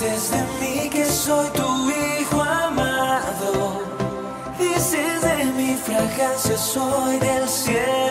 Dices de mí que soy tu hijo amado. Dices de mi fragancia, soy del cielo.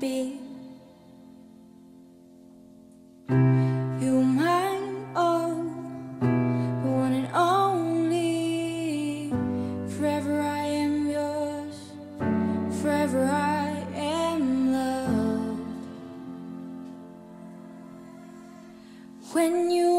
be. You mine all, oh, the one and only. Forever I am yours, forever I am loved. When you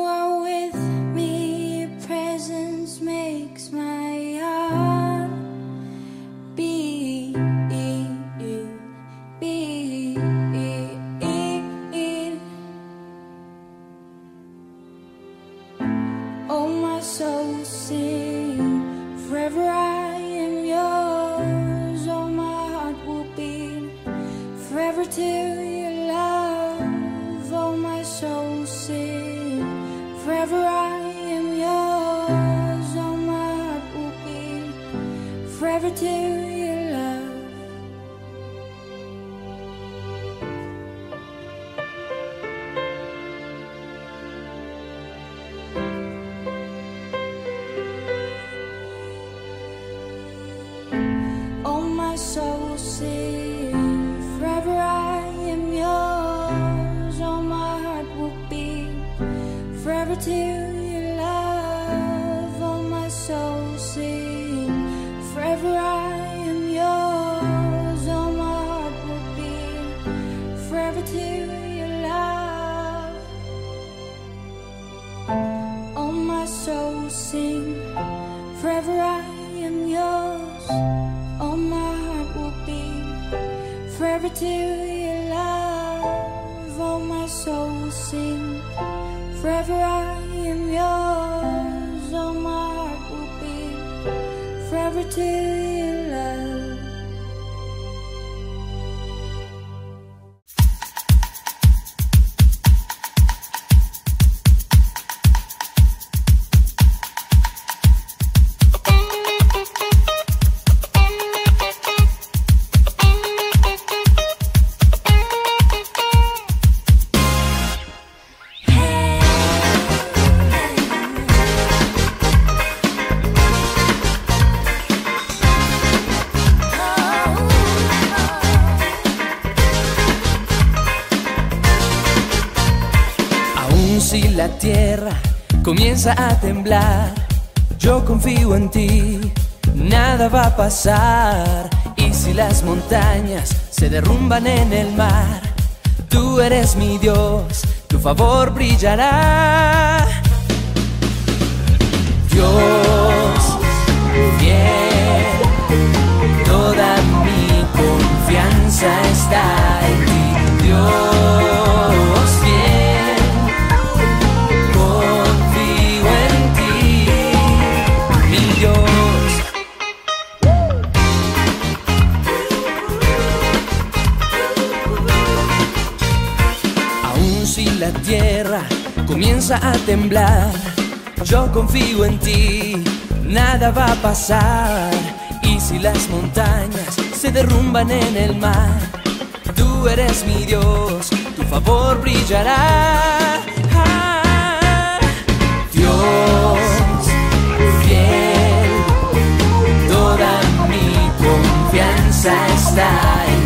a temblar. Yo confío en ti, nada va a pasar. Y si las montañas se derrumban en el mar, tú eres mi Dios, tu favor brillará. Dios, fiel, toda mi confianza está en ti, Dios. Comienza a temblar. Yo confío en ti, nada va a pasar. Y si las montañas se derrumban en el mar, tú eres mi Dios, tu favor brillará. Dios, fiel, toda mi confianza está en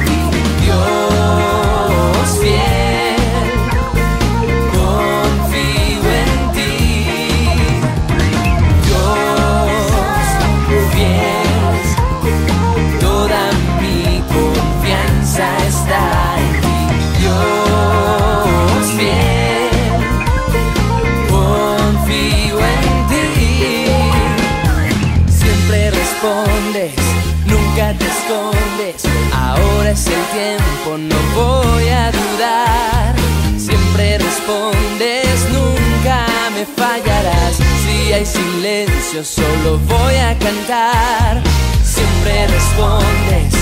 es el tiempo, no voy a dudar. Siempre respondes, nunca me fallarás. Si hay silencio, solo voy a cantar. Siempre respondes,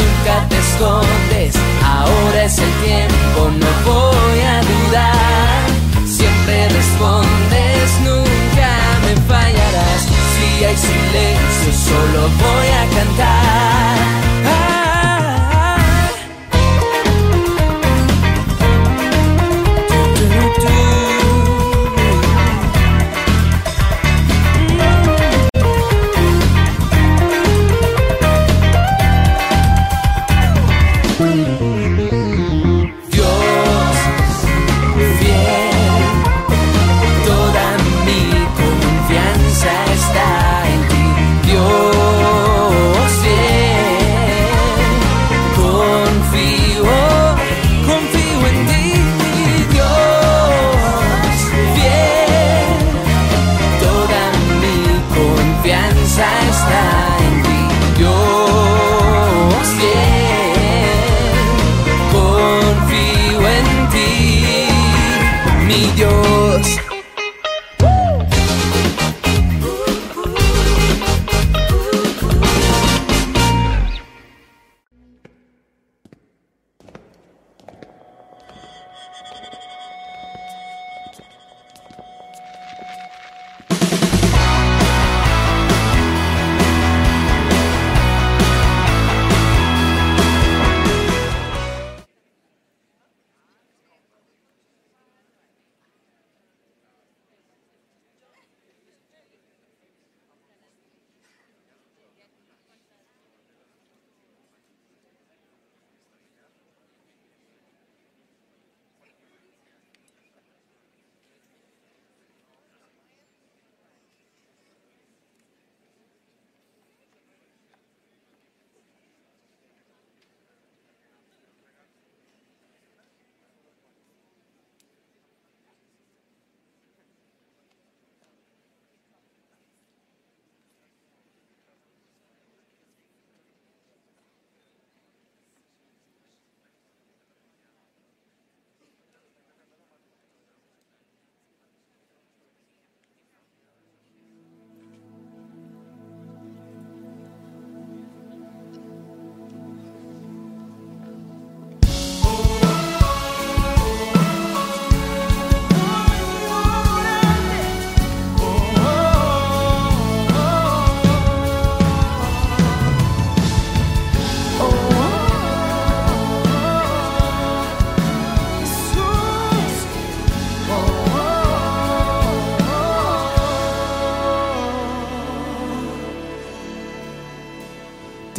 nunca te escondes. Ahora es el tiempo, no voy a dudar. Siempre respondes, nunca me fallarás. Si hay silencio, solo voy a cantar.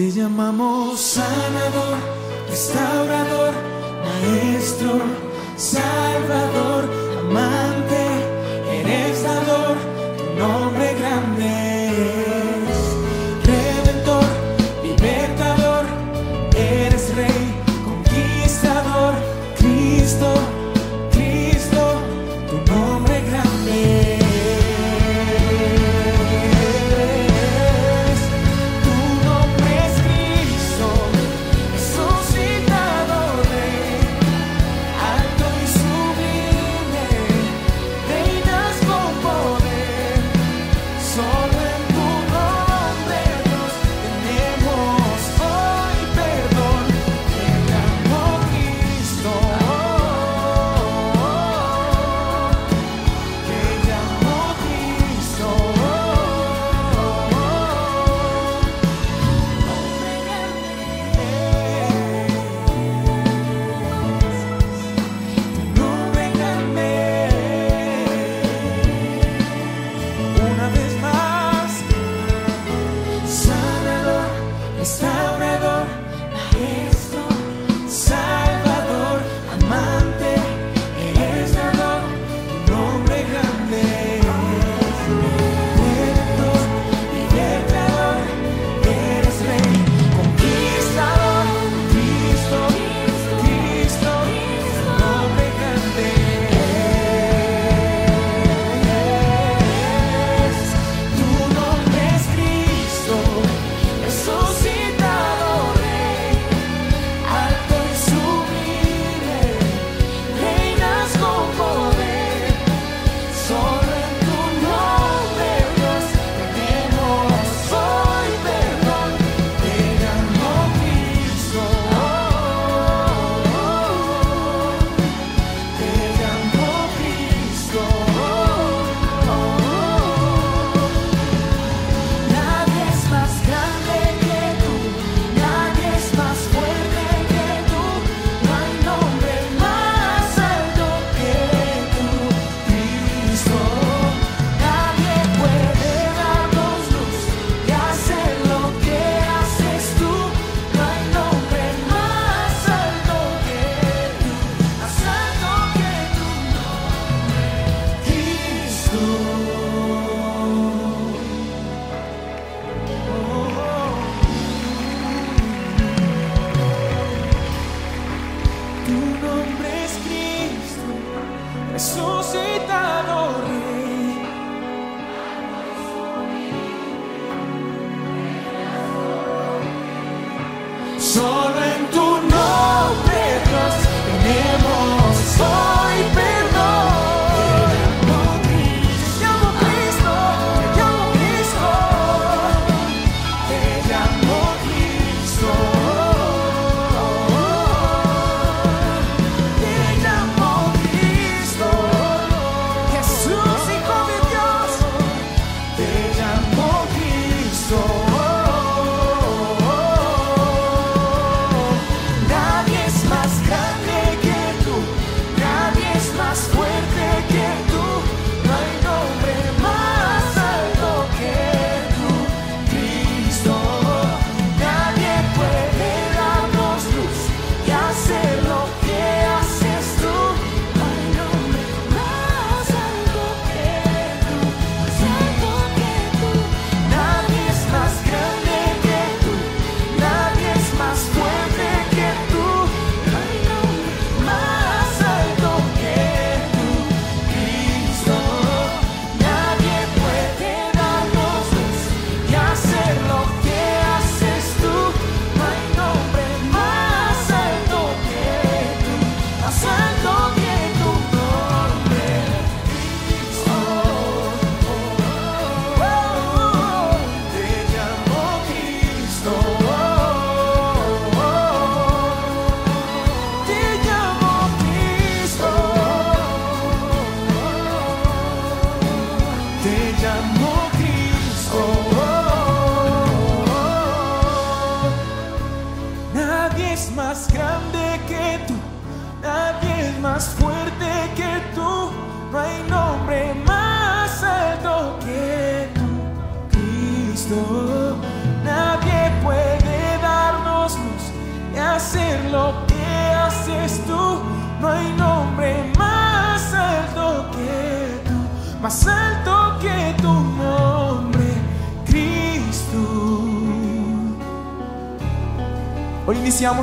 Te llamamos sanador, restaurador, maestro, salvador, amante, eres tu nombre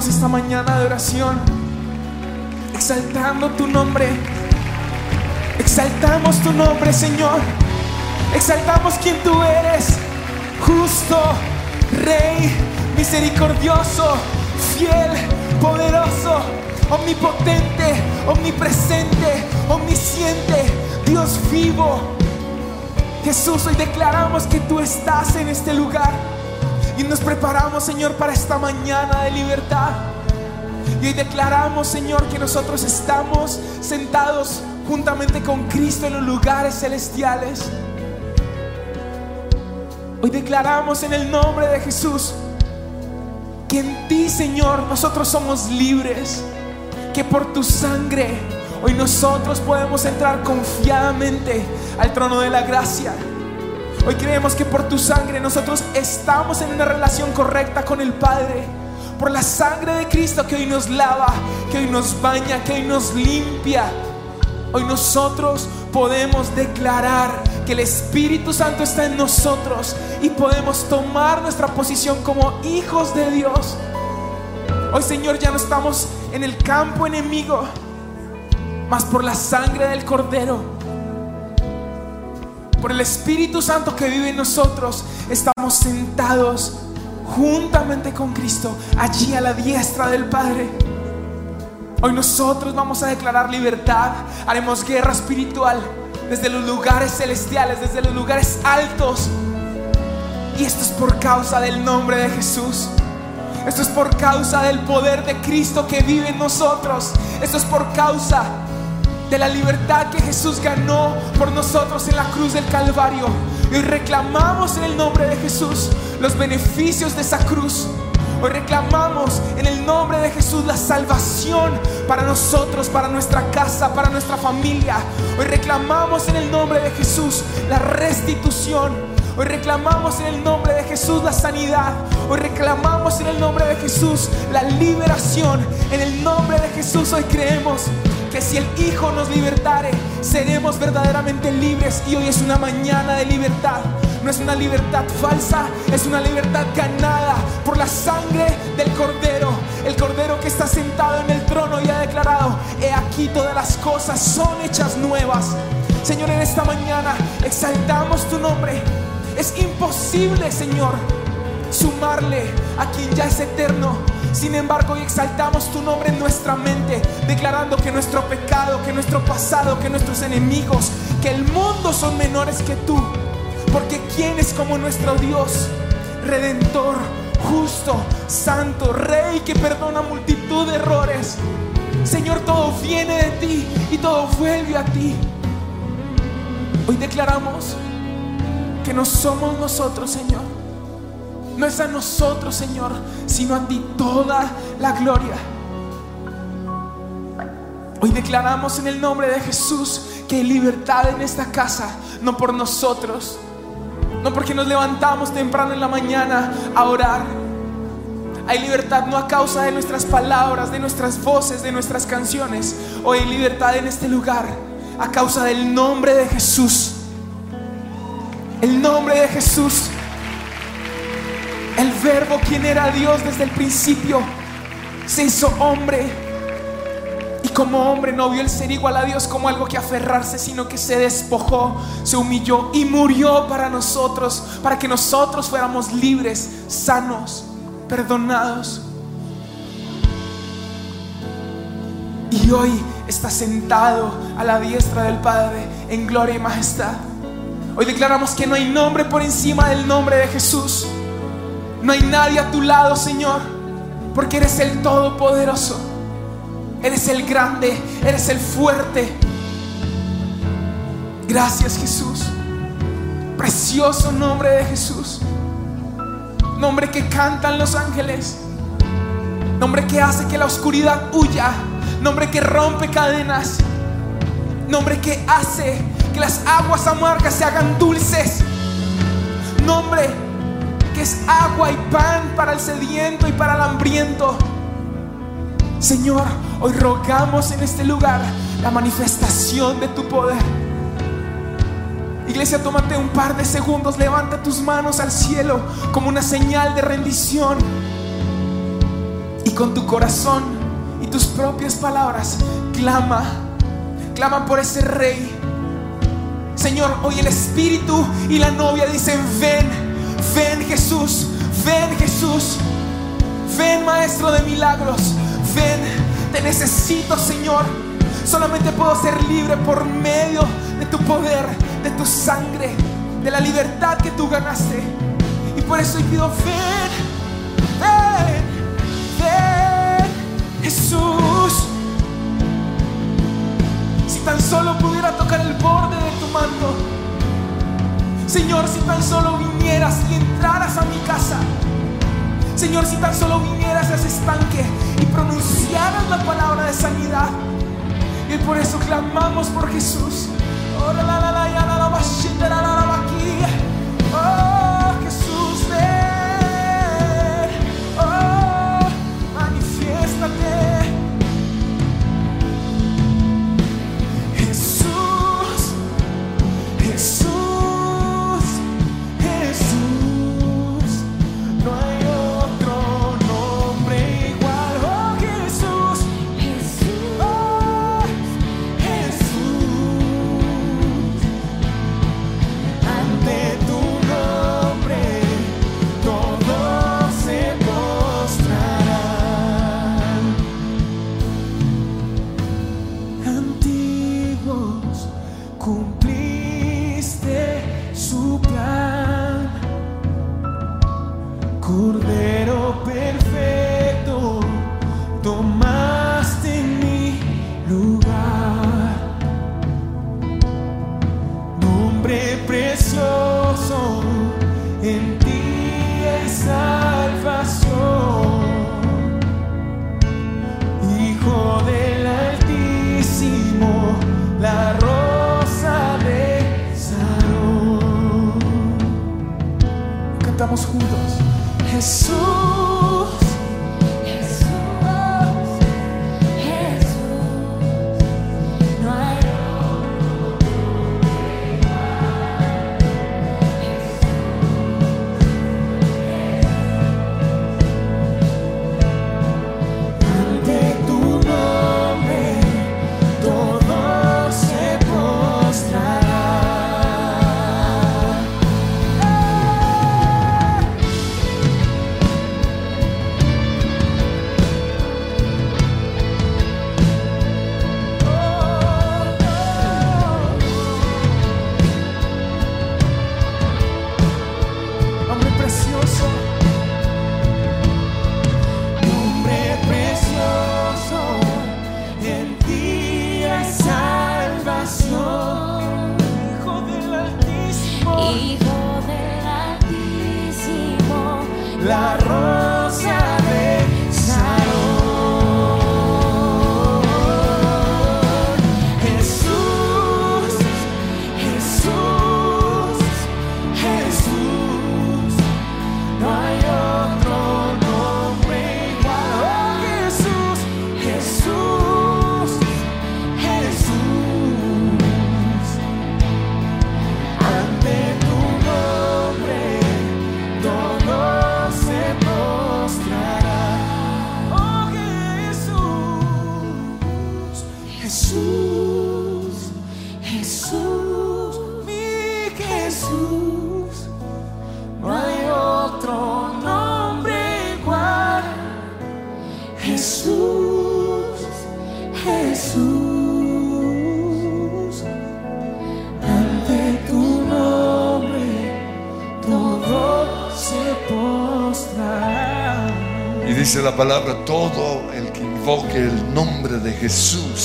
Esta mañana de oración exaltando tu nombre. Exaltamos tu nombre, Señor. Exaltamos quien tú eres. Justo, Rey, misericordioso, fiel, poderoso, omnipotente, omnipresente, omnisciente, Dios vivo. Jesús, hoy declaramos que tú estás en este lugar y nos preparamos, Señor, para esta mañana de libertad. Y hoy declaramos, Señor, que nosotros estamos sentados juntamente con Cristo en los lugares celestiales. Hoy declaramos en el nombre de Jesús que en ti, Señor, nosotros somos libres. Que por tu sangre hoy nosotros podemos entrar confiadamente al trono de la gracia. Hoy creemos que por tu sangre nosotros estamos en una relación correcta con el Padre. Por la sangre de Cristo que hoy nos lava, que hoy nos baña, que hoy nos limpia. Hoy nosotros podemos declarar que el Espíritu Santo está en nosotros y podemos tomar nuestra posición como hijos de Dios. Hoy Señor ya no estamos en el campo enemigo, mas por la sangre del Cordero, por el Espíritu Santo que vive en nosotros, estamos sentados juntamente con Cristo allí a la diestra del Padre. Hoy nosotros vamos a declarar libertad, haremos guerra espiritual desde los lugares celestiales, desde los lugares altos. Y esto es por causa del nombre de Jesús. Esto es por causa del poder de Cristo que vive en nosotros. Esto es por causa de la libertad que Jesús ganó por nosotros en la cruz del Calvario. Y reclamamos en el nombre de Jesús los beneficios de esa cruz. Hoy reclamamos en el nombre de Jesús la salvación para nosotros, para nuestra casa, para nuestra familia. Hoy reclamamos en el nombre de Jesús la restitución. Hoy reclamamos en el nombre de Jesús la sanidad. Hoy reclamamos en el nombre de Jesús la liberación. En el nombre de Jesús hoy creemos que si el Hijo nos libertare, seremos verdaderamente libres. Y hoy es una mañana de libertad. No es una libertad falsa, es una libertad ganada por la sangre del Cordero. El Cordero que está sentado en el trono y ha declarado, he aquí todas las cosas son hechas nuevas. Señor, en esta mañana exaltamos tu nombre. Es imposible, Señor, sumarle a quien ya es eterno. Sin embargo, hoy exaltamos tu nombre en nuestra mente, declarando que nuestro pecado, que nuestro pasado, que nuestros enemigos, que el mundo son menores que tú. Porque ¿quién es como nuestro Dios? Redentor, justo, santo, rey que perdona multitud de errores. Señor, todo viene de ti y todo vuelve a ti. Hoy declaramos que no somos nosotros, Señor. No es a nosotros, Señor, sino a ti toda la gloria. Hoy declaramos en el nombre de Jesús que hay libertad en esta casa, no por nosotros, no porque nos levantamos temprano en la mañana a orar. Hay libertad no a causa de nuestras palabras, de nuestras voces, de nuestras canciones. Hoy hay libertad en este lugar a causa del nombre de Jesús. El nombre de Jesús. El verbo, quien era Dios desde el principio, se hizo hombre. Y como hombre no vio el ser igual a Dios como algo que aferrarse, sino que se despojó, se humilló y murió para nosotros, para que nosotros fuéramos libres, sanos, perdonados. Y hoy está sentado a la diestra del Padre en gloria y majestad. Hoy declaramos que no hay nombre por encima del nombre de Jesús. No hay nadie a tu lado, Señor, porque eres el Todopoderoso. Eres el grande, eres el fuerte. Gracias, Jesús. Precioso nombre de Jesús. Nombre que cantan los ángeles. Nombre que hace que la oscuridad huya. Nombre que rompe cadenas. Nombre que hace que las aguas amargas se hagan dulces. Nombre es agua y pan para el sediento y para el hambriento. Señor, hoy rogamos en este lugar la manifestación de tu poder. Iglesia, tómate un par de segundos, levanta tus manos al cielo como una señal de rendición. Y con tu corazón y tus propias palabras, clama, clama por ese rey. Señor, hoy el Espíritu y la novia dicen, ven, ven Jesús, ven Jesús, ven Maestro de milagros, ven, te necesito Señor. Solamente puedo ser libre por medio de tu poder, de tu sangre, de la libertad que tú ganaste. Y por eso pido, ven, ven, ven, Jesús. Si tan solo pudiera tocar el borde de tu manto. Señor, si tan solo vinieras y entraras a mi casa. Señor, si tan solo vinieras a ese estanque y pronunciaras la palabra de sanidad. Y por eso clamamos por Jesús. Oh, la, la, la, la, ya, la, la, ba, shi, la, la, la, la, ba, aquí.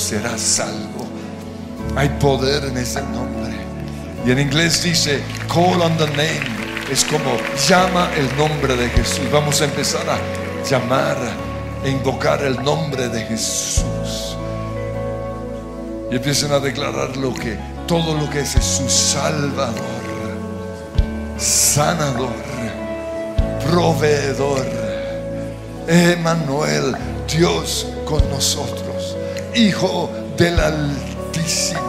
Jesús será salvo. Hay poder en ese nombre. Y en inglés dice, call on the name. Es como llama el nombre de Jesús. Vamos a empezar a llamar e invocar el nombre de Jesús. Y empiecen a declarar lo que, todo lo que es Jesús, Salvador, sanador, proveedor, Emanuel, Dios con nosotros. Hijo del Altísimo,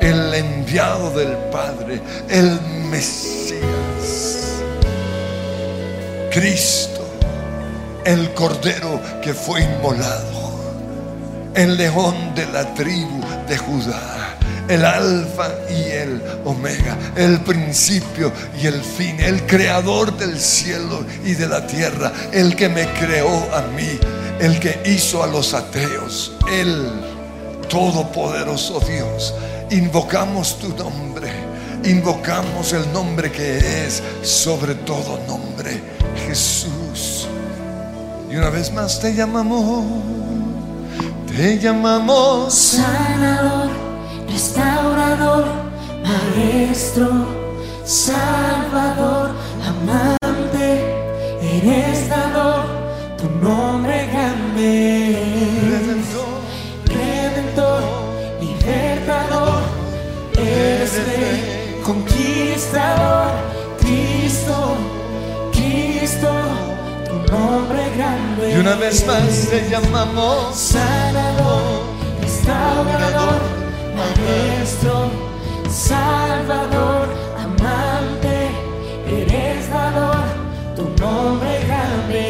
el enviado del Padre, el Mesías. Cristo, el Cordero que fue inmolado, el león de la tribu de Judá, el alfa y el omega, el principio y el fin, el creador del cielo y de la tierra, el que me creó a mí, el que hizo a los ateos, el todopoderoso Dios. Invocamos tu nombre, invocamos el nombre que es sobre todo nombre, Jesús. Y una vez más te llamamos, te llamamos. Sanador, restaurador, maestro, salvador, amante, eres dador, tu nombre grande. Redentor, Redentor, libertador, eres rey, conquistador, Cristo, Cristo, tu nombre grande. Y una vez más te llamamos. Sanador, restaurador, maestro, salvador, amante, eres dador, tu nombre grande.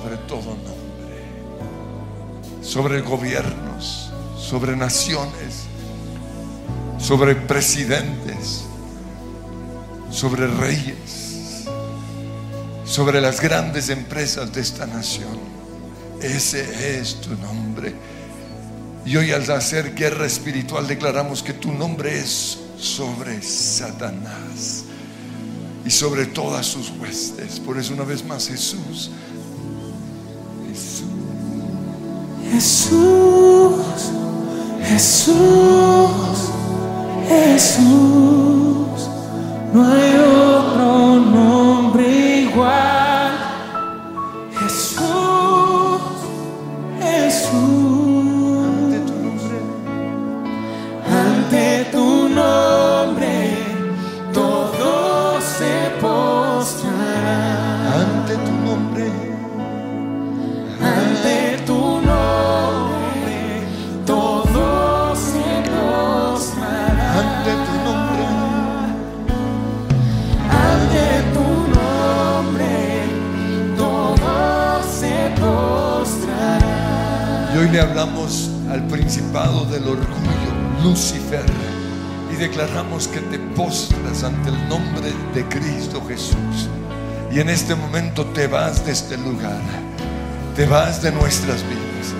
Sobre todo nombre. Sobre gobiernos, sobre naciones, sobre presidentes, sobre reyes, sobre las grandes empresas de esta nación. Ese es tu nombre. Y hoy al hacer guerra espiritual declaramos que tu nombre es sobre Satanás y sobre todas sus huestes. Por eso una vez más Jesús, Jesús, Jesús, Jesús, no hay otro nombre igual. Hablamos al principado del orgullo, Lucifer, y declaramos que te postras ante el nombre de Cristo Jesús. Y en este momento te vas de este lugar, te vas de nuestras vidas.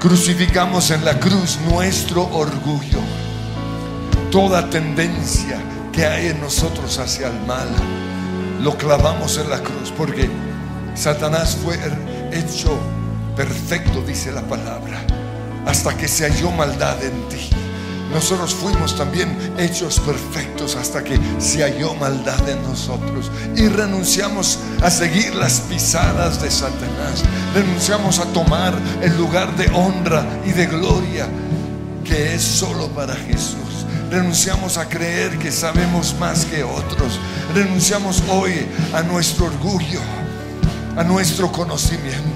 Crucificamos en la cruz nuestro orgullo, toda tendencia que hay en nosotros hacia el mal, lo clavamos en la cruz porque Satanás fue hecho perfecto, dice la palabra, hasta que se halló maldad en ti. Nosotros fuimos también hechos perfectos hasta que se halló maldad en nosotros. Y renunciamos a seguir las pisadas de Satanás. Renunciamos a tomar el lugar de honra y de gloria que es solo para Jesús. Renunciamos a creer que sabemos más que otros. Renunciamos hoy a nuestro orgullo a nuestro conocimiento.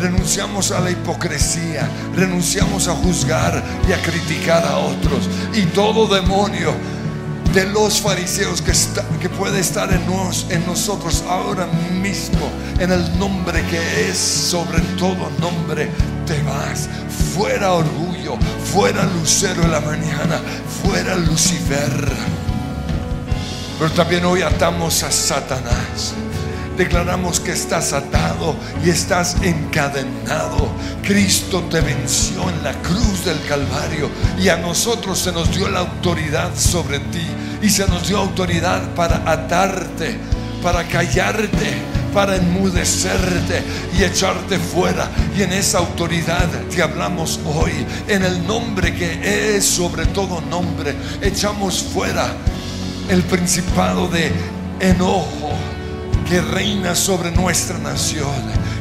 Renunciamos a la hipocresía, renunciamos a juzgar y a criticar a otros. Y todo demonio de los fariseos que, puede estar en, nos- en nosotros ahora mismo, en el nombre que es sobre todo nombre, te vas. Fuera orgullo, fuera lucero en la mañana, fuera Lucifer. Pero también hoy atamos a Satanás. Declaramos que estás atado y estás encadenado. Cristo te venció en la cruz del Calvario y a nosotros se nos dio la autoridad sobre ti y se nos dio autoridad para atarte, para callarte, para enmudecerte y echarte fuera. Y en esa autoridad te hablamos hoy, en el nombre que es sobre todo nombre, echamos fuera el principado de enojo que reina sobre nuestra nación,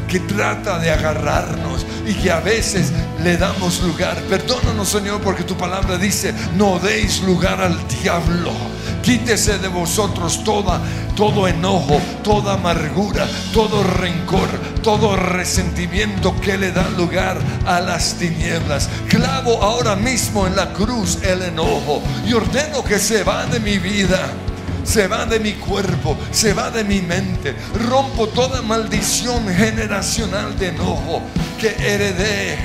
que trata de agarrarnos y que a veces le damos lugar. Perdónanos, Señor, porque tu palabra dice, no deis lugar al diablo. Quítese de vosotros toda, todo enojo, toda amargura, todo rencor, todo resentimiento que le da lugar a las tinieblas. Clavo ahora mismo en la cruz el enojo y ordeno que se va de mi vida se va de mi cuerpo, se va de mi mente. Rompo toda maldición generacional de enojo que heredé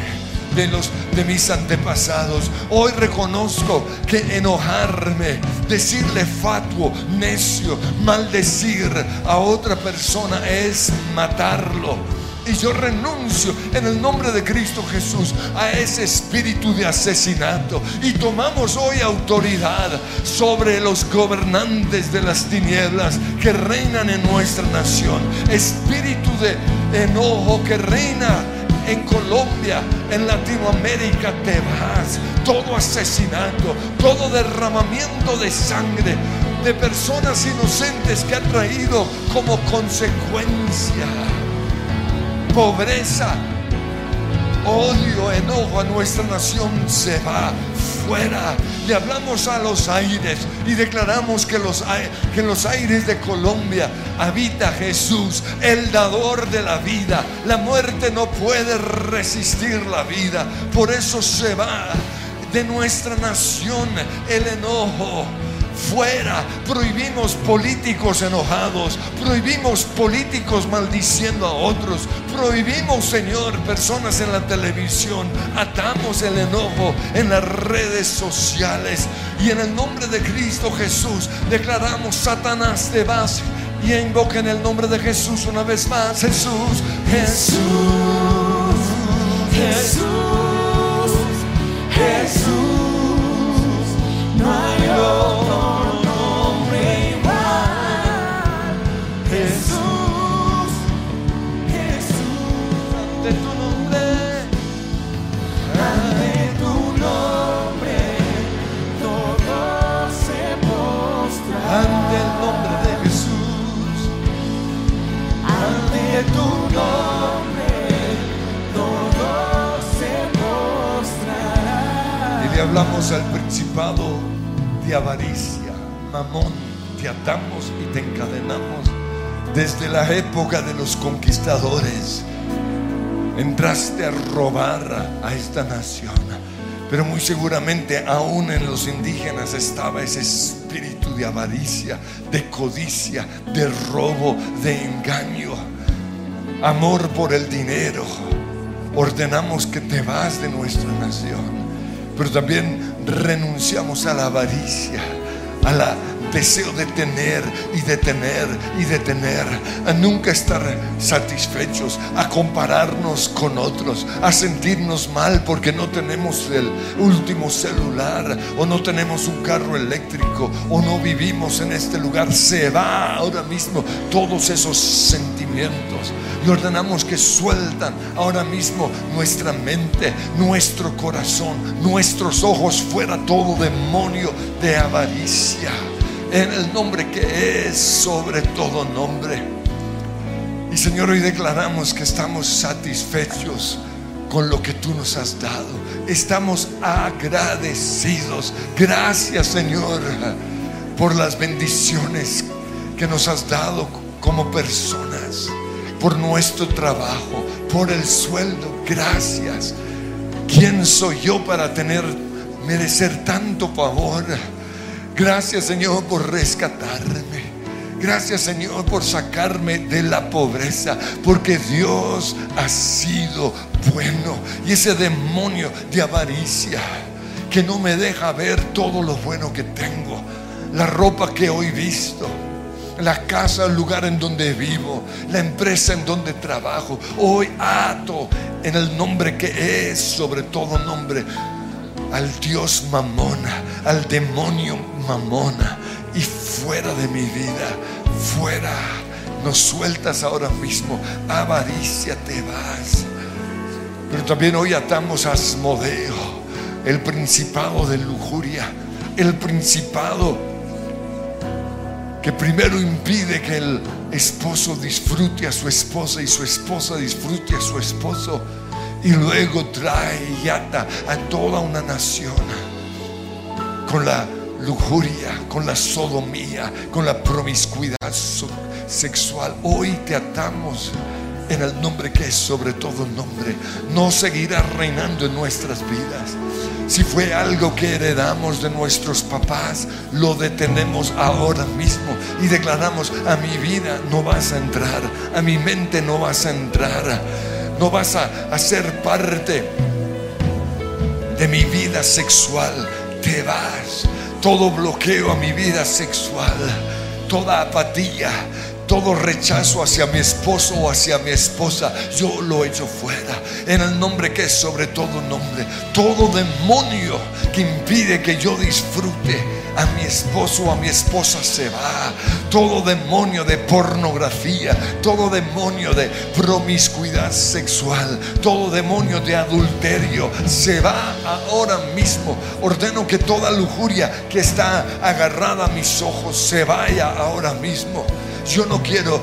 de los de mis antepasados. Hoy reconozco que enojarme, decirle fatuo, necio, maldecir a otra persona es matarlo. Y yo renuncio en el nombre de Cristo Jesús a ese espíritu de asesinato. Y tomamos hoy autoridad sobre los gobernantes de las tinieblas que reinan en nuestra nación. Espíritu de enojo que reina en Colombia, en Latinoamérica, te vas. Todo asesinato, todo derramamiento de sangre de personas inocentes que ha traído como consecuencia pobreza, odio, enojo a nuestra nación se va fuera. Le hablamos a los aires y declaramos que, los, que en los aires de Colombia habita Jesús, el dador de la vida. La muerte no puede resistir la vida. Por eso se va de nuestra nación el enojo fuera. Prohibimos políticos enojados, prohibimos políticos maldiciendo a otros, prohibimos, Señor, personas en la televisión, atamos el enojo en las redes sociales y en el nombre de Cristo Jesús declaramos, Satanás, te vas y invoca en el nombre de Jesús una vez más, Jesús, Jesús, Jesús, Jesús, no hay otro. Hablamos al principado de avaricia, mamón, te atamos y te encadenamos desde la época de los conquistadores. Entraste a robar a esta nación, pero muy seguramente aún en los indígenas estaba ese espíritu de avaricia, de codicia, de robo, de engaño, amor por el dinero. Ordenamos que te vas de nuestra nación pero también renunciamos a la avaricia, a la deseo de tener y de tener y de tener, a nunca estar satisfechos, a compararnos con otros, a sentirnos mal porque no tenemos el último celular o no tenemos un carro eléctrico o no vivimos en este lugar. Se va ahora mismo todos esos sentimientos y ordenamos que sueltan ahora mismo nuestra mente, nuestro corazón, nuestros ojos fuera todo demonio de avaricia en el nombre que es sobre todo nombre. Y Señor, hoy declaramos que estamos satisfechos con lo que tú nos has dado. Estamos agradecidos. Gracias, Señor, por las bendiciones que nos has dado como personas, por nuestro trabajo, por el sueldo. Gracias. ¿Quién soy yo para tener merecer tanto favor? Gracias Señor por rescatarme. Gracias Señor por sacarme de la pobreza, porque Dios ha sido bueno. Y ese demonio de avaricia que no me deja ver todo lo bueno que tengo, la ropa que hoy visto, la casa, el lugar en donde vivo, la empresa en donde trabajo, hoy ato en el nombre que es sobre todo nombre al Dios mamona, al demonio mamona y fuera de mi vida, fuera. Nos sueltas ahora mismo, avaricia te vas. Pero también hoy atamos a Asmodeo, el principado de lujuria, el principado que primero impide que el esposo disfrute a su esposa y su esposa disfrute a su esposo y luego trae y ata a toda una nación con la lujuria, con la sodomía, con la promiscuidad sexual. Hoy te atamos en el nombre que es sobre todo nombre. No seguirá reinando en nuestras vidas. Si fue algo que heredamos de nuestros papás, lo detenemos ahora mismo y declaramos, a mi vida no vas a entrar, a mi mente no vas a entrar, no vas a, a ser parte de mi vida sexual, te vas. Todo bloqueo a mi vida sexual, toda apatía, todo rechazo hacia mi esposo o hacia mi esposa, yo lo echo fuera. En el nombre que es sobre todo nombre. Todo demonio que impide que yo disfrute a mi esposo o a mi esposa se va. Todo demonio de pornografía, todo demonio de promiscuidad sexual, todo demonio de adulterio se va ahora mismo. Ordeno que toda lujuria que está agarrada a mis ojos se vaya ahora mismo. Yo no quiero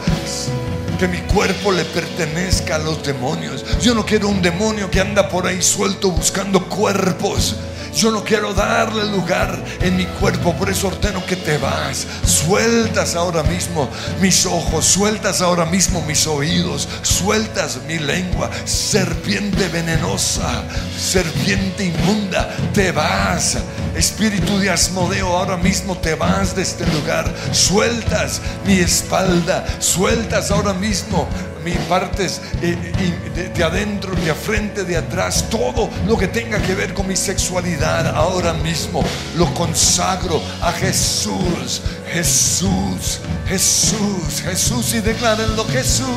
que mi cuerpo le pertenezca a los demonios. Yo no quiero un demonio que anda por ahí suelto buscando cuerpos. Yo no quiero darle lugar en mi cuerpo, por eso ordeno que te vas. Sueltas ahora mismo mis ojos, sueltas ahora mismo mis oídos, sueltas mi lengua. Serpiente venenosa, serpiente inmunda, te vas. Espíritu de Asmodeo, ahora mismo te vas de este lugar. Sueltas mi espalda, sueltas ahora mismo mis partes eh, de, de adentro, de frente, de atrás, todo lo que tenga que ver con mi sexualidad, ahora mismo lo consagro a Jesús, Jesús, Jesús, Jesús y declárenlo. Jesús,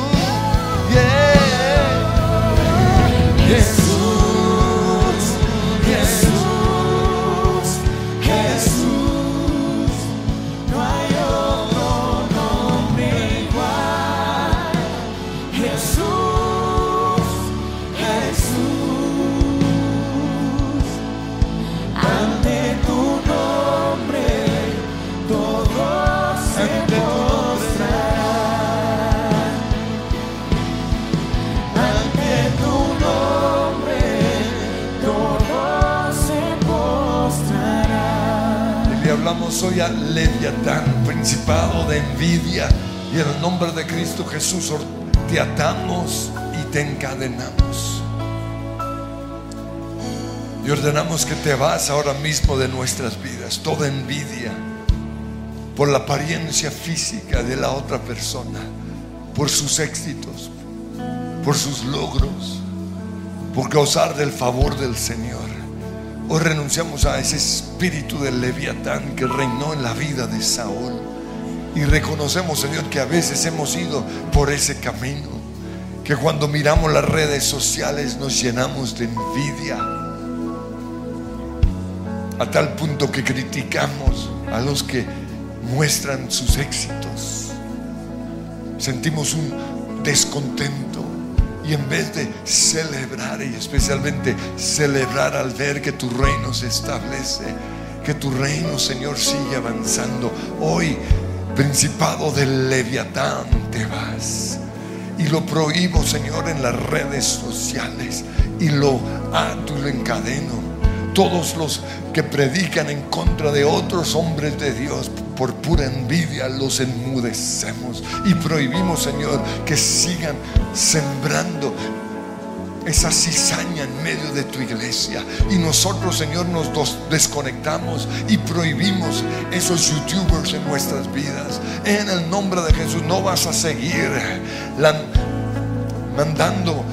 hablamos hoy a Leviatán, principado de envidia, y en el nombre de Cristo Jesús te atamos y te encadenamos. Y ordenamos que te vas ahora mismo de nuestras vidas, toda envidia por la apariencia física de la otra persona, por sus éxitos, por sus logros, por gozar del favor del Señor. Hoy renunciamos a ese espíritu del leviatán que reinó en la vida de Saúl. Y reconocemos, Señor, que a veces hemos ido por ese camino. Que cuando miramos las redes sociales nos llenamos de envidia. A tal punto que criticamos a los que muestran sus éxitos. Sentimos un descontento. Y en vez de celebrar, y especialmente celebrar al ver que tu reino se establece, que tu reino, Señor, sigue avanzando, hoy, principado del leviatán, te vas. Y lo prohíbo, Señor, en las redes sociales. Y lo ato y lo encadeno. Todos los que predican en contra de otros hombres de Dios por pura envidia los enmudecemos y prohibimos, Señor, que sigan sembrando esa cizaña en medio de tu iglesia. Y nosotros, Señor, nos desconectamos y prohibimos esos youtubers en nuestras vidas. En el nombre de Jesús no vas a seguir mandando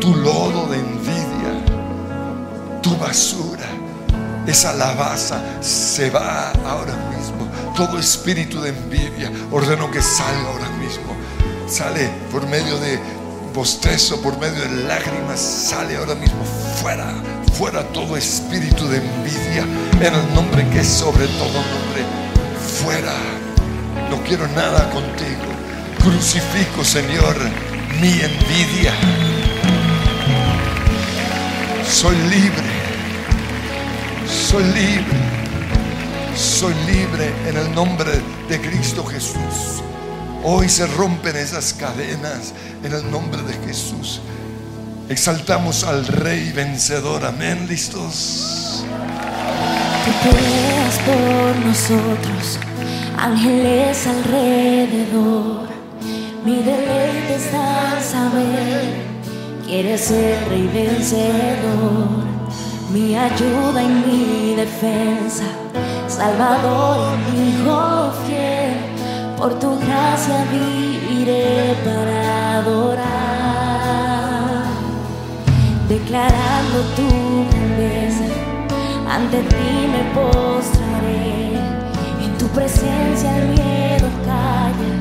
tu lodo de envidia, tu basura. Esa lavaza se va ahora mismo. Todo espíritu de envidia ordeno que salga ahora mismo. Sale por medio de bostezo, por medio de lágrimas. Sale ahora mismo fuera, fuera todo espíritu de envidia. En el nombre que es sobre todo nombre. Fuera. No quiero nada contigo. Crucifico, Señor, mi envidia. Soy libre. Soy libre. Soy libre en el nombre de Cristo Jesús. Hoy se rompen esas cadenas en el nombre de Jesús. Exaltamos al Rey vencedor. Amén. ¿Listos? Tú peleas por nosotros, ángeles alrededor. Mi deleite está saber que eres el rey vencedor, mi ayuda y mi defensa, salvador mi hijo fiel. Por tu gracia viviré para adorar, declarando tu grandeza. Ante ti me postraré, en tu presencia el miedo calla,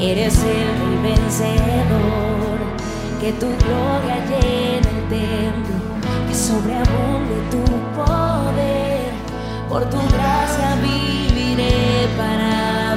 eres el vencedor, que tu gloria llene el templo, sobreabunde tu poder, por tu gracia viviré para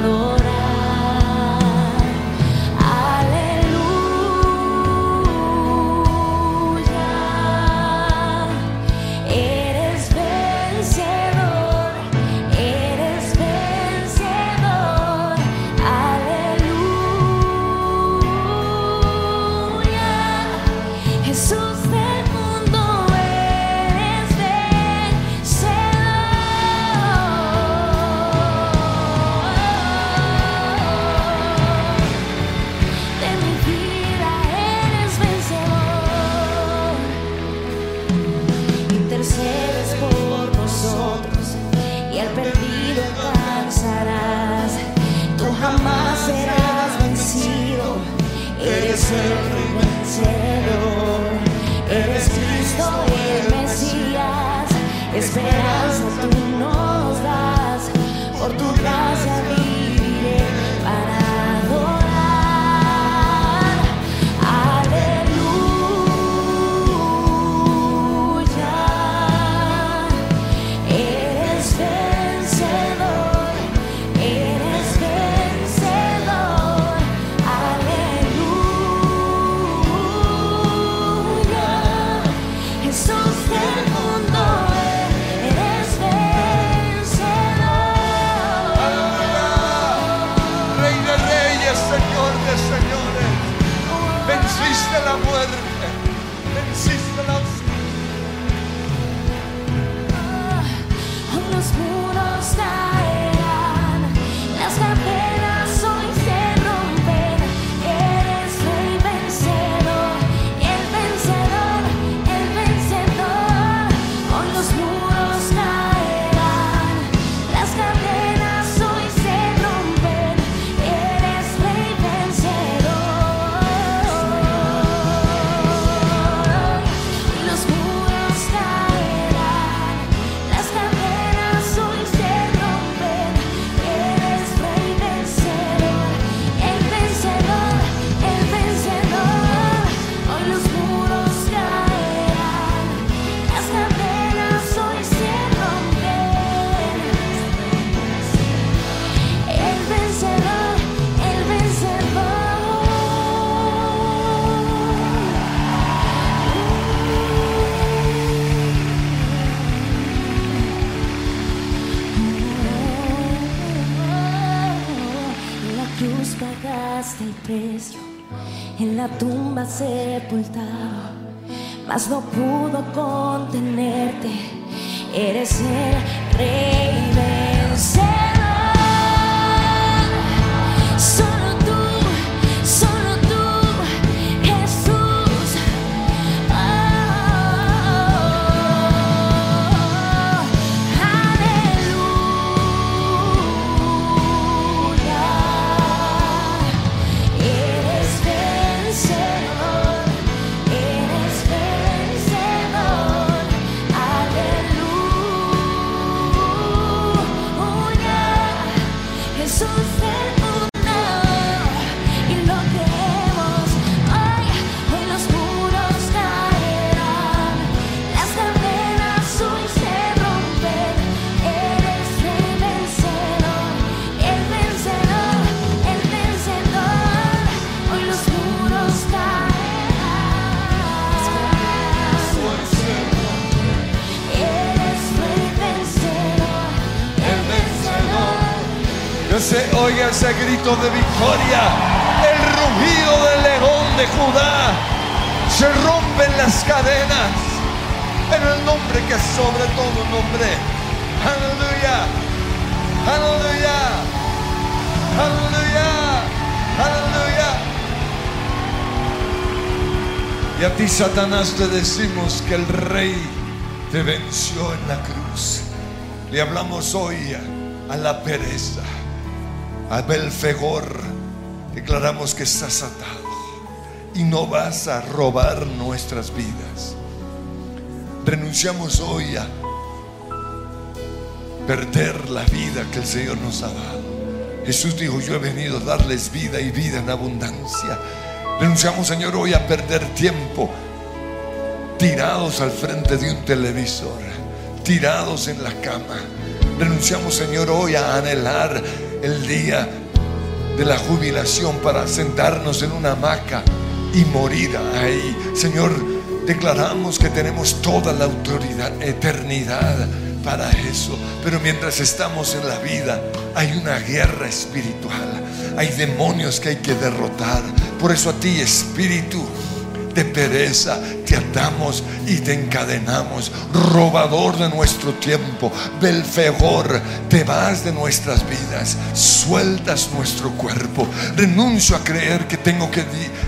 en la tumba sepultado, mas no pudo contenerte. Eres el rey Jesús del se oiga ese grito de victoria, el rugido del león de Judá. Se rompen las cadenas en el nombre que es sobre todo nombre. Aleluya, aleluya, aleluya, aleluya. Y a ti, Satanás, te decimos que el rey te venció en la cruz. Le hablamos hoy a, la pereza, a Belfegor. Declaramos que estás atado y no vas a robar nuestras vidas. Renunciamos hoy a perder la vida que el Señor nos ha dado. Jesús dijo, yo he venido a darles vida y vida en abundancia. Renunciamos, Señor, hoy a perder tiempo tirados al frente de un televisor, tirados en la cama. Renunciamos, Señor, hoy a anhelar el día de la jubilación para sentarnos en una hamaca y morir ahí. Señor, declaramos que tenemos toda la autoridad, eternidad para eso. Pero mientras estamos en la vida, hay una guerra espiritual. Hay demonios que hay que derrotar. Por eso a ti, espíritu de pereza, te atamos y te encadenamos. Robador de nuestro tiempo, Belfegor, te vas de nuestras vidas, sueltas nuestro cuerpo. Renuncio a creer que tengo que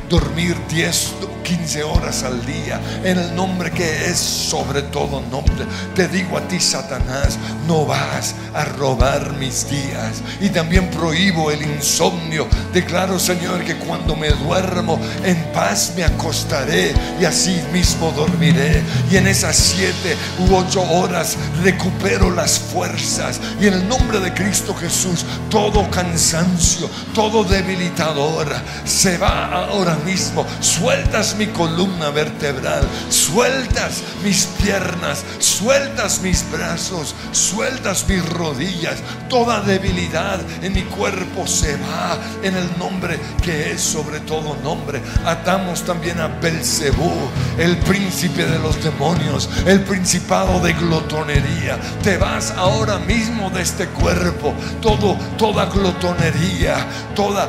dormir 10 o 15 horas al día en el nombre que es sobre todo nombre. Te digo a ti, Satanás, no vas a robar mis días. Y también prohíbo el insomnio. Declaro, Señor, que cuando me duermo en paz me acostaré y así mismo dormiré. Y en esas siete u ocho horas recupero las fuerzas. Y en el nombre de Cristo Jesús, todo cansancio, todo debilitador se va ahora mismo. Sueltas mi columna vertebral, sueltas mis piernas, sueltas mis brazos, sueltas mis rodillas. Toda debilidad en mi cuerpo se va en el nombre que es sobre todo nombre. Atamos también a Belcebú, el príncipe de los demonios, el principado de glotonería. Te vas ahora mismo de este cuerpo. Todo, toda glotonería, toda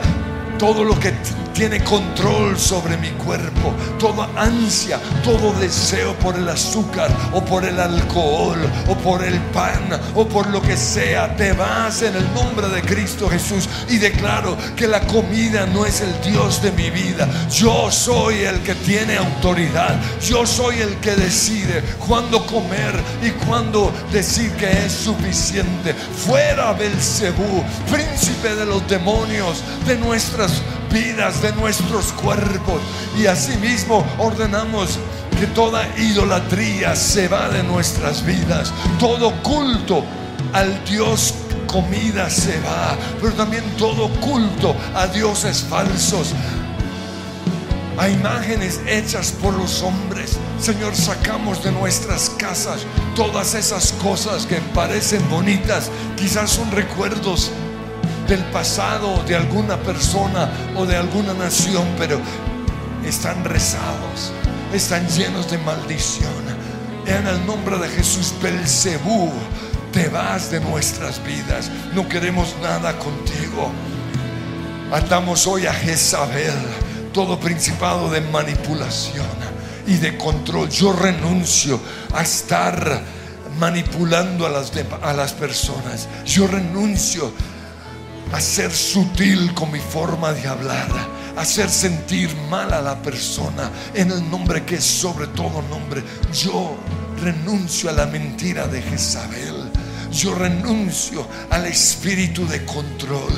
todo lo que tiene control sobre mi cuerpo, toda ansia, todo deseo por el azúcar o por el alcohol o por el pan o por lo que sea, te vas en el nombre de Cristo Jesús y declaro que la comida no es el Dios de mi vida. Yo soy el que tiene autoridad, yo soy el que decide cuándo comer y cuándo decir que es suficiente. Fuera Belcebú, príncipe de los demonios, de nuestras vidas, de nuestros cuerpos. Y asimismo ordenamos que toda idolatría se va de nuestras vidas. Todo culto al Dios comida se va, pero también todo culto a dioses falsos, a imágenes hechas por los hombres. Señor, sacamos de nuestras casas todas esas cosas que parecen bonitas, quizás son recuerdos del pasado de alguna persona o de alguna nación, pero están rezados, están llenos de maldición. En el nombre de Jesús, Belcebú, te vas de nuestras vidas. No queremos nada contigo. Atamos hoy a Jezabel, todo principado de manipulación y de control. Yo renuncio a estar manipulando a las, a las personas. Yo renuncio a ser sutil con mi forma de hablar, hacer sentir mal a la persona en el nombre que es sobre todo nombre. Yo renuncio a la mentira de Jezabel. Yo renuncio al espíritu de control.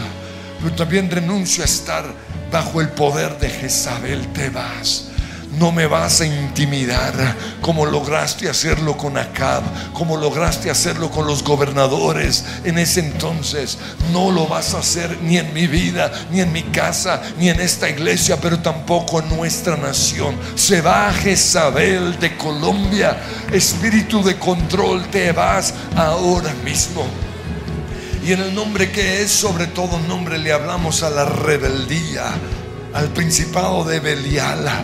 Pero también renuncio a estar bajo el poder de Jezabel. Te vas. No me vas a intimidar como lograste hacerlo con Acab, como lograste hacerlo con los gobernadores en ese entonces. No lo vas a hacer ni en mi vida, ni en mi casa, ni en esta iglesia, pero tampoco en nuestra nación. Se va Jezabel de Colombia, espíritu de control, te vas ahora mismo. Y en el nombre que es sobre todo nombre le hablamos a la rebeldía, al principado de Beliala,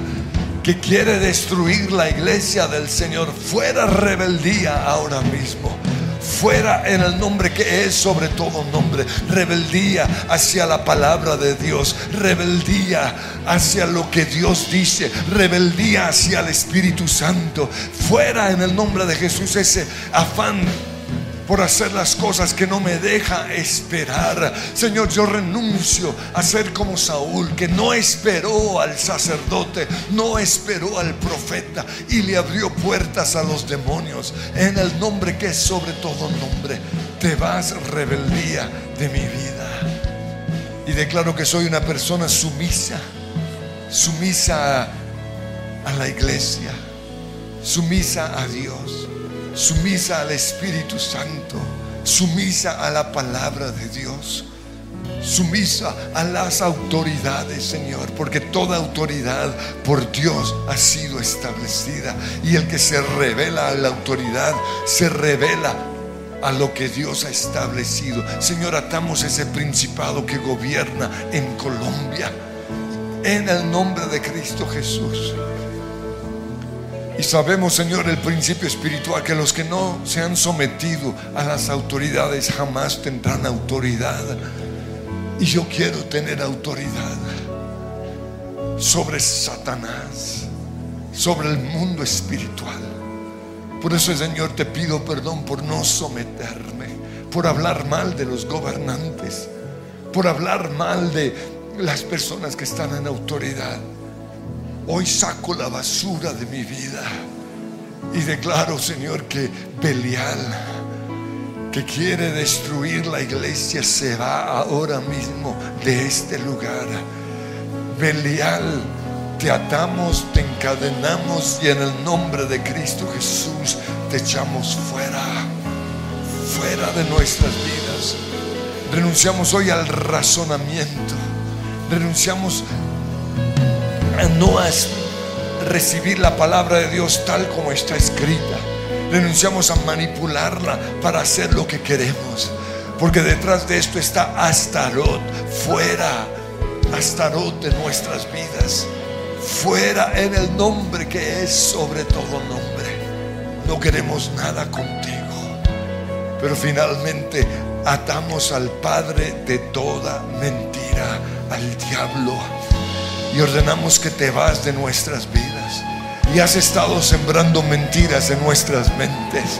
que quiere destruir la iglesia del Señor. Fuera rebeldía ahora mismo. fuera en el nombre que es sobre todo nombre. Rebeldía hacia la palabra de Dios, rebeldía hacia lo que Dios dice, rebeldía hacia el Espíritu Santo. Fuera en el nombre de Jesús ese afán por hacer las cosas que no me deja esperar. Señor, yo renuncio a ser como Saúl, que no esperó al sacerdote, no esperó al profeta y le abrió puertas a los demonios. En el nombre que es sobre todo nombre, te vas rebeldía de mi vida. Y declaro que soy una persona sumisa, sumisa a la iglesia, sumisa a Dios sumisa al Espíritu Santo, sumisa a la palabra de Dios, sumisa a las autoridades, Señor, porque toda autoridad por Dios ha sido establecida y el que se revela a la autoridad se revela a lo que Dios ha establecido. Señor, atamos ese principado que gobierna en Colombia en el nombre de Cristo Jesús. Y sabemos, Señor, el principio espiritual, que los que no se han sometido a las autoridades jamás tendrán autoridad. Y yo quiero tener autoridad sobre Satanás, sobre el mundo espiritual. Por eso, Señor, te pido perdón por no someterme, por hablar mal de los gobernantes, por hablar mal de las personas que están en autoridad. Hoy saco la basura de mi vida y declaro, Señor, que Belial, que quiere destruir la iglesia, se va ahora mismo de este lugar. Belial, te atamos, te encadenamos y en el nombre de Cristo Jesús te echamos fuera, fuera de nuestras vidas. Renunciamos hoy al razonamiento, renunciamos no as- recibir la palabra de Dios tal como está escrita. Renunciamos a manipularla para hacer lo que queremos. Porque detrás de esto está Astarot, fuera, Astarot de nuestras vidas. Fuera en el nombre que es sobre todo nombre. No queremos nada contigo. Pero finalmente atamos al Padre de toda mentira, al diablo y ordenamos que te vas de nuestras vidas. Y has estado sembrando mentiras en nuestras mentes.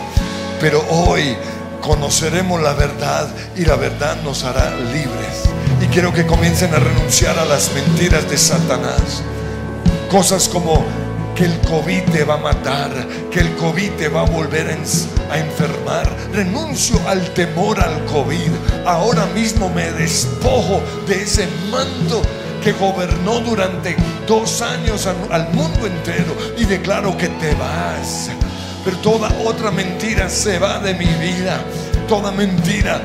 Pero hoy conoceremos la verdad y la verdad nos hará libres. Y quiero que comiencen a renunciar a las mentiras de Satanás. Cosas como que el COVID te va a matar, que el COVID te va a volver a enfermar. Renuncio al temor al COVID. Ahora mismo me despojo de ese manto que gobernó durante dos años al, mundo entero y declaro que te vas. Pero toda otra mentira se va de mi vida. Toda mentira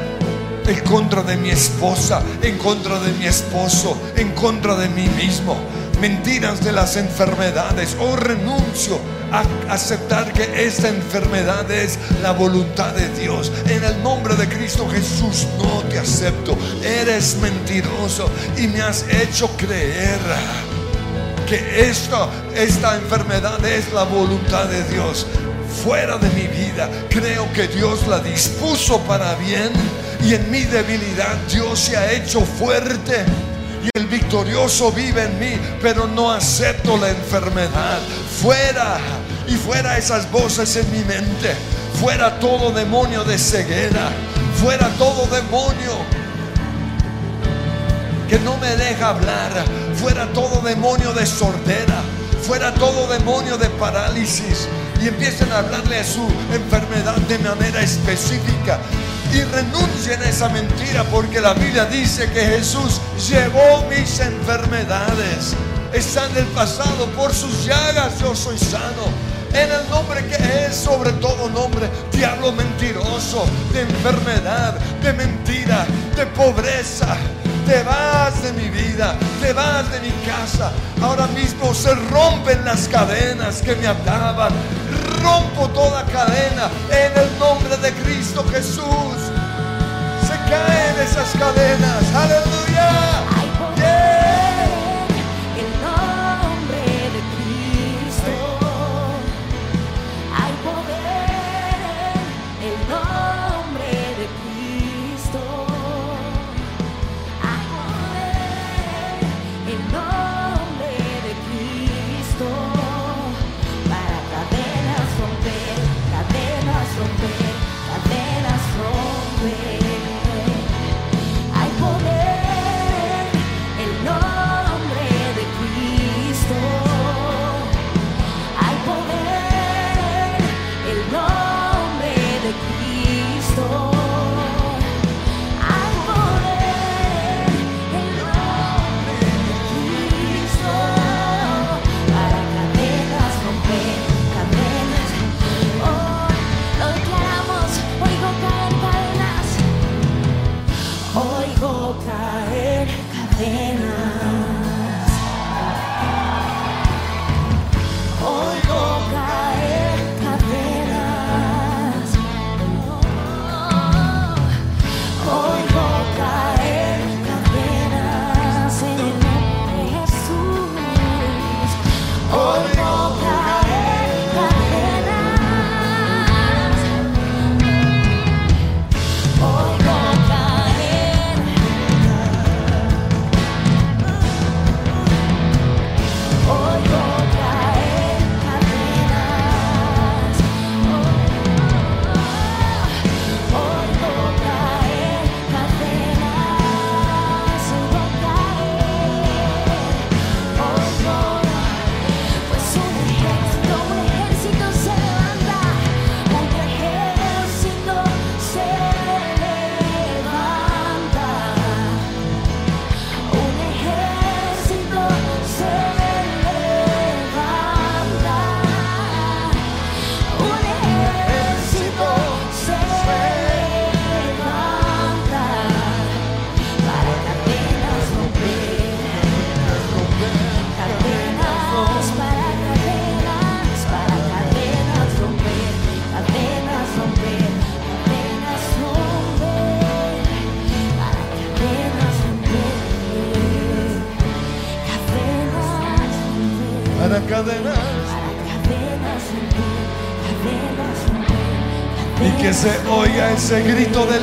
en contra de mi esposa, en contra de mi esposo, en contra de mí mismo. Mentiras de las enfermedades. Oh, renuncio aceptar que esta enfermedad es la voluntad de Dios. En el nombre de Cristo Jesús no te acepto. Eres mentiroso y me has hecho creer que esta, esta enfermedad es la voluntad de Dios. Fuera de mi vida, creo que Dios la dispuso para bien y en mi debilidad Dios se ha hecho fuerte. Y el victorioso vive en mí, pero no acepto la enfermedad. Fuera y fuera esas voces en mi mente. Fuera todo demonio de ceguera. Fuera todo demonio que no me deja hablar. Fuera todo demonio de sordera. Fuera todo demonio de parálisis. Y empiecen a hablarle a su enfermedad de manera específica. Y renuncien a esa mentira porque la Biblia dice que Jesús llevó mis enfermedades. Está en el pasado, por sus llagas yo soy sano. En el nombre que es sobre todo nombre, diablo mentiroso, de enfermedad, de mentira, de pobreza, te vas de mi vida, te vas de mi casa. Ahora mismo se rompen las cadenas que me ataban. Rompo toda cadena en el nombre de Cristo Jesús. Se caen esas cadenas. Aleluya. Ese grito de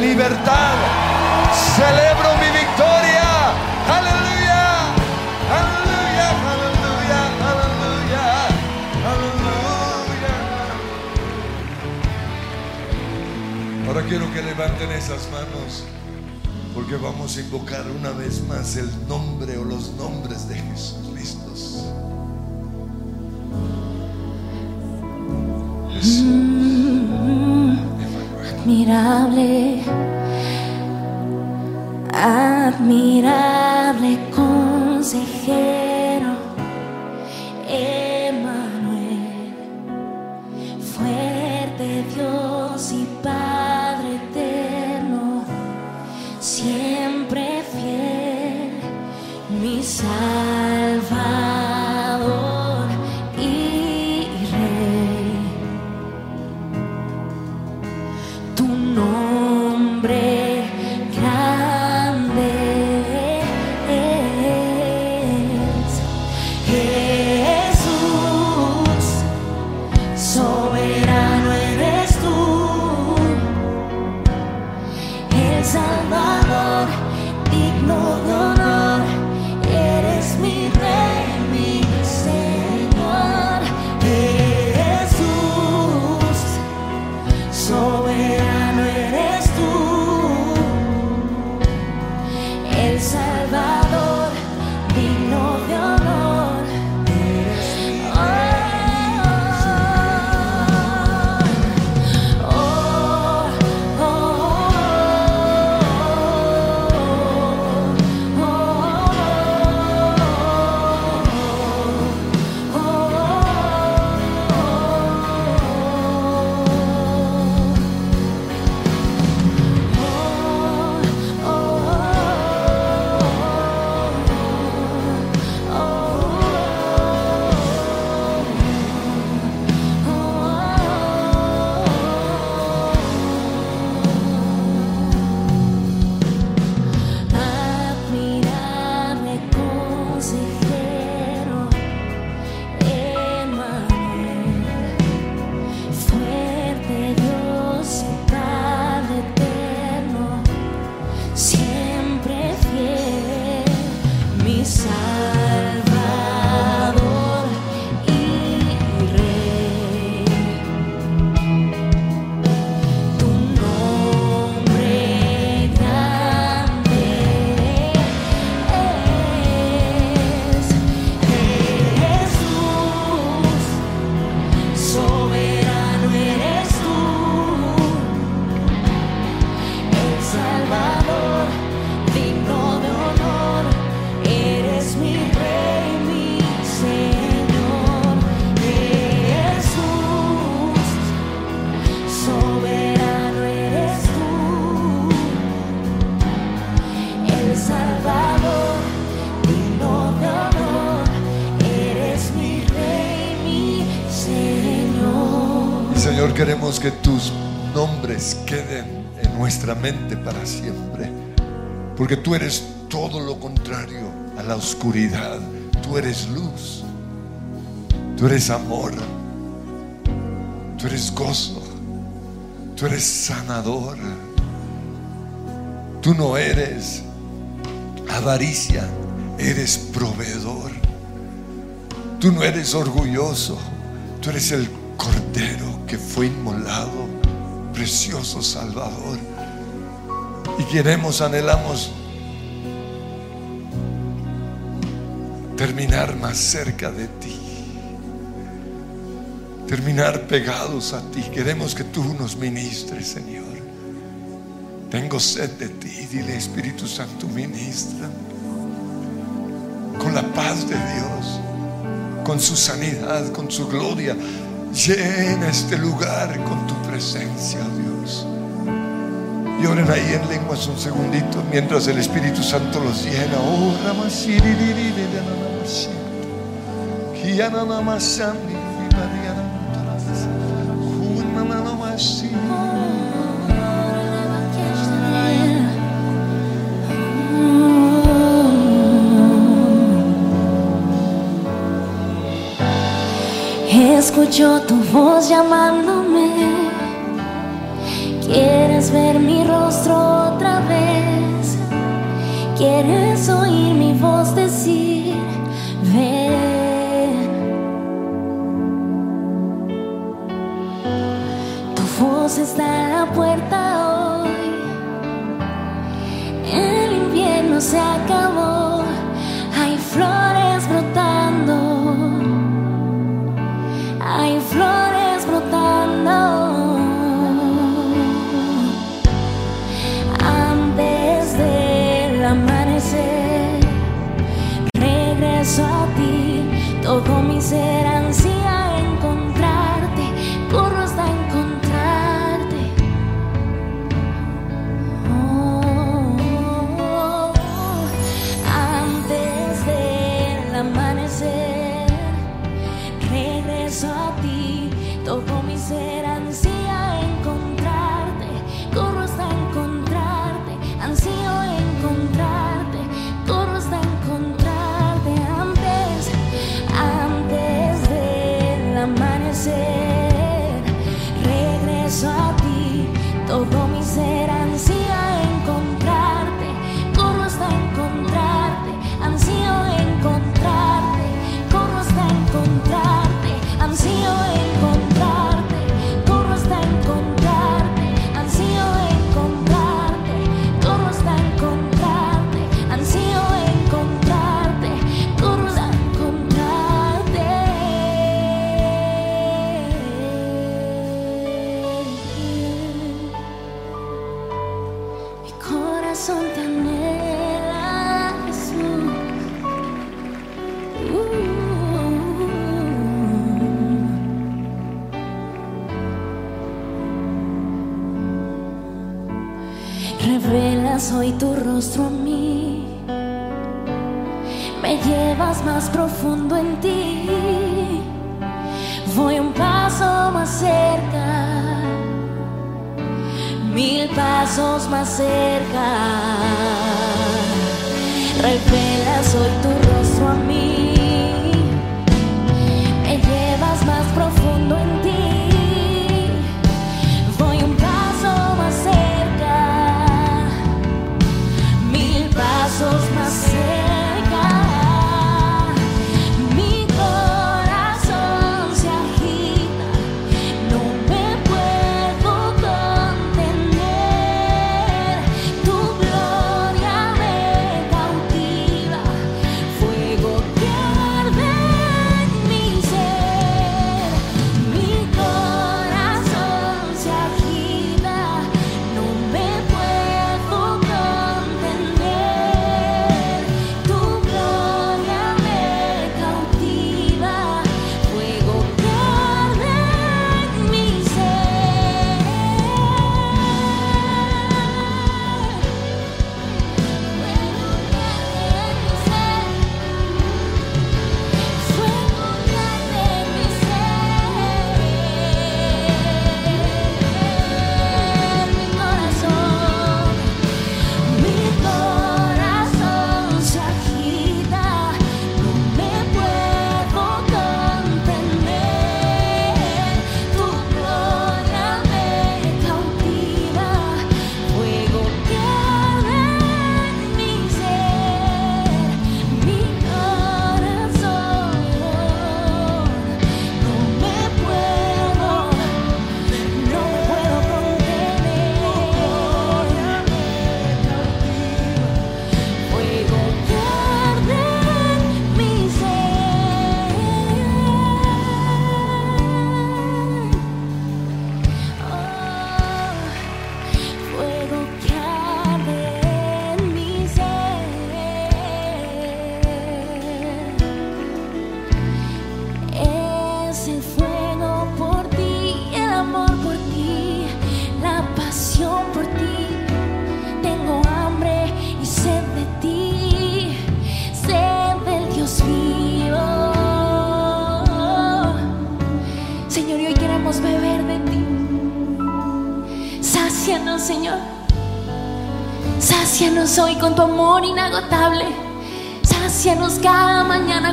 queremos que tus nombres queden en nuestra mente para siempre. Porque tú eres todo lo contrario a la oscuridad. Tú eres luz. Tú eres amor. Tú eres gozo. Tú eres sanador. Tú no eres avaricia. Eres proveedor. Tú no eres orgulloso. Tú eres el cordero que fue inmolado, precioso Salvador. Y queremos, anhelamos terminar más cerca de ti. Terminar pegados a ti. Queremos que tú nos ministres, Señor. Tengo sed de ti. Dile, Espíritu Santo, ministra. Con la paz de Dios con su sanidad, con su gloria. Llena este lugar con tu presencia, Dios. Y oren ahí en lenguas un segundito mientras el Espíritu Santo los llena. Oh. Kiyananamasani, escucho tu voz llamándome. Quieres ver mi rostro otra vez. Quieres oír mi voz decir, ve. Tu voz está a la puerta hoy. El invierno se acabó.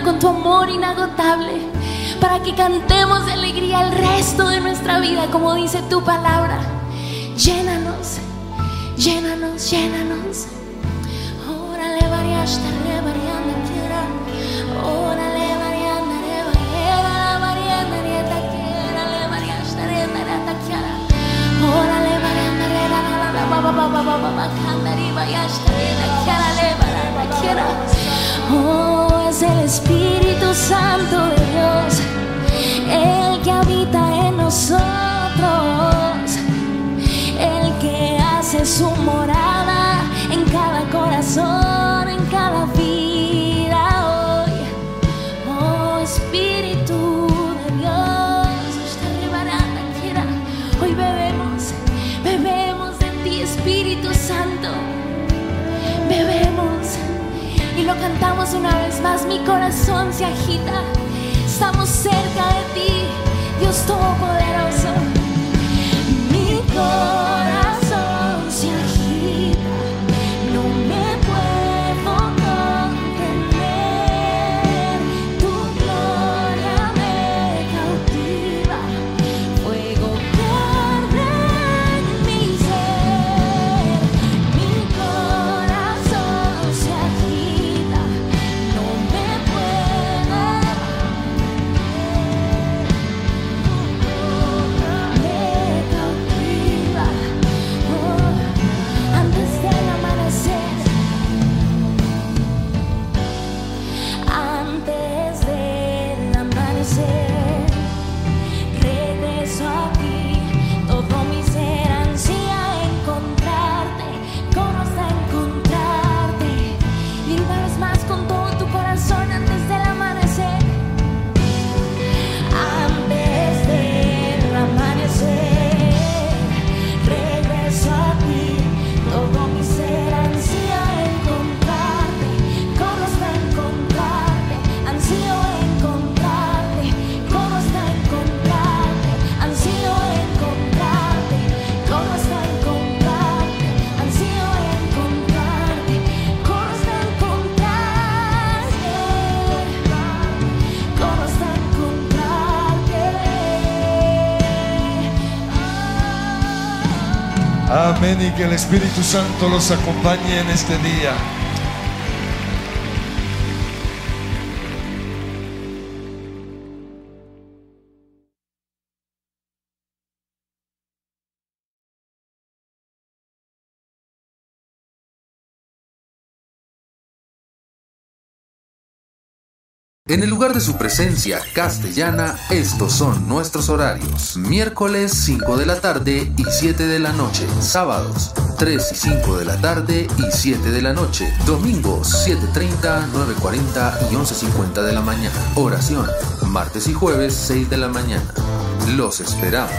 con tu amor inagotable, para que cantemos de alegría el resto de nuestra vida, como dice tu palabra. Llénanos, llénanos, llénanos. Órale, variaste, variando, quiera. Órale, variando, variera, variando, variaste. Órale, variando, Santo de Dios, el que habita en nosotros, el que hace su morada lo cantamos una vez más. Mi corazón se agita. Estamos cerca de ti, Dios Todopoderoso. Mi corazón Amén y que el Espíritu Santo los acompañe en este día. En el lugar de su presencia castellana, estos son nuestros horarios. Miércoles 5 de la tarde y 7 de la noche. Sábados 3 y 5 de la tarde y 7 de la noche. Domingos 7.30, 9.40 y 11.50 de la mañana. Oración. Martes y jueves 6 de la mañana. Los esperamos.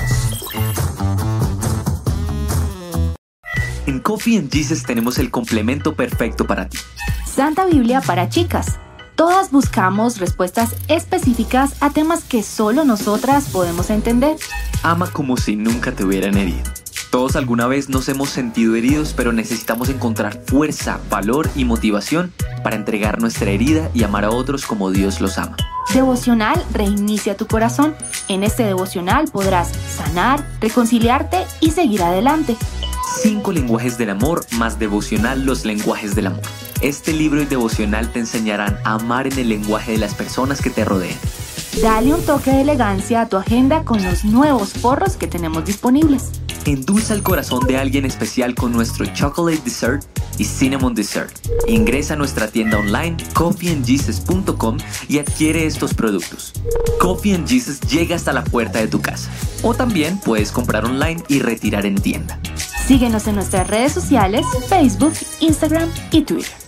En Coffee and Jesus tenemos el complemento perfecto para ti. Santa Biblia para chicas. Todas buscamos respuestas específicas a temas que solo nosotras podemos entender. Ama como si nunca te hubieran herido. Todos alguna vez nos hemos sentido heridos, pero necesitamos encontrar fuerza, valor y motivación para entregar nuestra herida y amar a otros como Dios los ama. Devocional reinicia tu corazón. En este devocional podrás sanar, reconciliarte y seguir adelante. Cinco lenguajes del amor más devocional los lenguajes del amor. Este libro y devocional te enseñarán a amar en el lenguaje de las personas que te rodean. Dale un toque de elegancia a tu agenda con los nuevos forros que tenemos disponibles. Endulza el corazón de alguien especial con nuestro Chocolate Dessert y Cinnamon Dessert. Ingresa a nuestra tienda online coffeeandjesus.com y adquiere estos productos. Coffee and Jesus llega hasta la puerta de tu casa. O también puedes comprar online y retirar en tienda. Síguenos en nuestras redes sociales, Facebook, Instagram y Twitter.